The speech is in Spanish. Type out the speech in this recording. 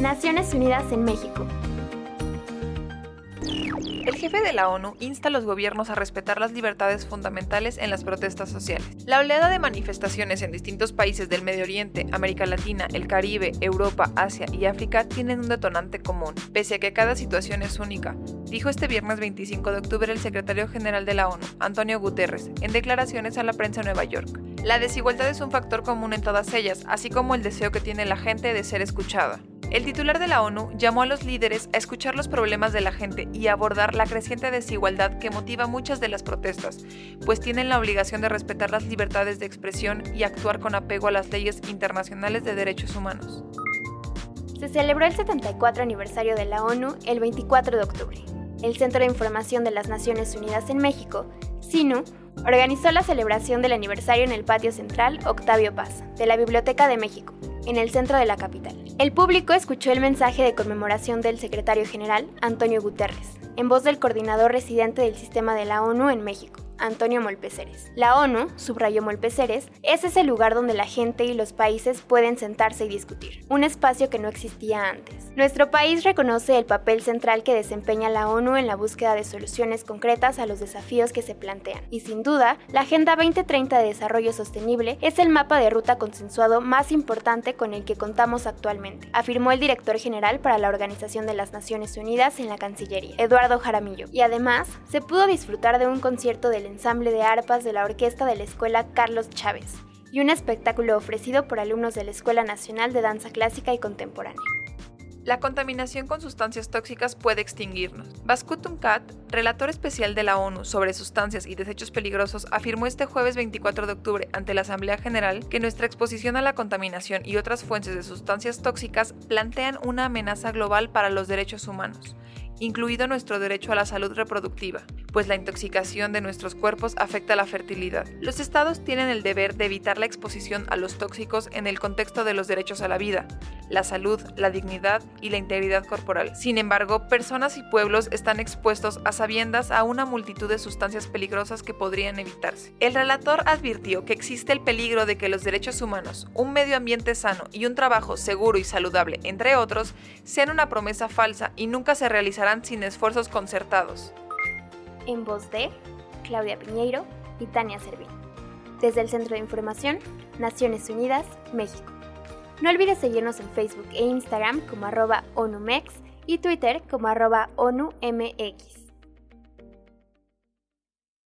Naciones Unidas en México. El jefe de la ONU insta a los gobiernos a respetar las libertades fundamentales en las protestas sociales. La oleada de manifestaciones en distintos países del Medio Oriente, América Latina, el Caribe, Europa, Asia y África tienen un detonante común, pese a que cada situación es única, dijo este viernes 25 de octubre el secretario general de la ONU, Antonio Guterres, en declaraciones a la prensa en Nueva York. La desigualdad es un factor común en todas ellas, así como el deseo que tiene la gente de ser escuchada. El titular de la ONU llamó a los líderes a escuchar los problemas de la gente y abordar la creciente desigualdad que motiva muchas de las protestas, pues tienen la obligación de respetar las libertades de expresión y actuar con apego a las leyes internacionales de derechos humanos. Se celebró el 74 aniversario de la ONU el 24 de octubre. El Centro de Información de las Naciones Unidas en México, SINU, organizó la celebración del aniversario en el patio central Octavio Paz, de la Biblioteca de México, en el centro de la capital. El público escuchó el mensaje de conmemoración del secretario general, Antonio Guterres, en voz del coordinador residente del sistema de la ONU en México, Antonio Molpeceres. La ONU, subrayó Molpeceres, es ese lugar donde la gente y los países pueden sentarse y discutir, un espacio que no existía antes. Nuestro país reconoce el papel central que desempeña la ONU en la búsqueda de soluciones concretas a los desafíos que se plantean, y sin duda, la Agenda 2030 de Desarrollo Sostenible es el mapa de ruta consensuado más importante con el que contamos actualmente, afirmó el director general para la Organización de las Naciones Unidas en la Cancillería, Eduardo Jaramillo, y además se pudo disfrutar de un concierto del ensamble de arpas de la orquesta de la Escuela Carlos Chávez y un espectáculo ofrecido por alumnos de la Escuela Nacional de Danza Clásica y Contemporánea. La contaminación con sustancias tóxicas puede extinguirnos. Baskutum Kat, relator especial de la ONU sobre sustancias y desechos peligrosos, afirmó este jueves 24 de octubre ante la Asamblea General que nuestra exposición a la contaminación y otras fuentes de sustancias tóxicas plantean una amenaza global para los derechos humanos incluido nuestro derecho a la salud reproductiva, pues la intoxicación de nuestros cuerpos afecta la fertilidad. Los estados tienen el deber de evitar la exposición a los tóxicos en el contexto de los derechos a la vida, la salud, la dignidad y la integridad corporal. Sin embargo, personas y pueblos están expuestos a sabiendas a una multitud de sustancias peligrosas que podrían evitarse. El relator advirtió que existe el peligro de que los derechos humanos, un medio ambiente sano y un trabajo seguro y saludable, entre otros, sean una promesa falsa y nunca se realizarán sin esfuerzos concertados. En voz de Claudia Piñeiro y Tania Servín. Desde el Centro de Información, Naciones Unidas, México. No olvides seguirnos en Facebook e Instagram como arroba ONUMEX y Twitter como arroba ONUMX.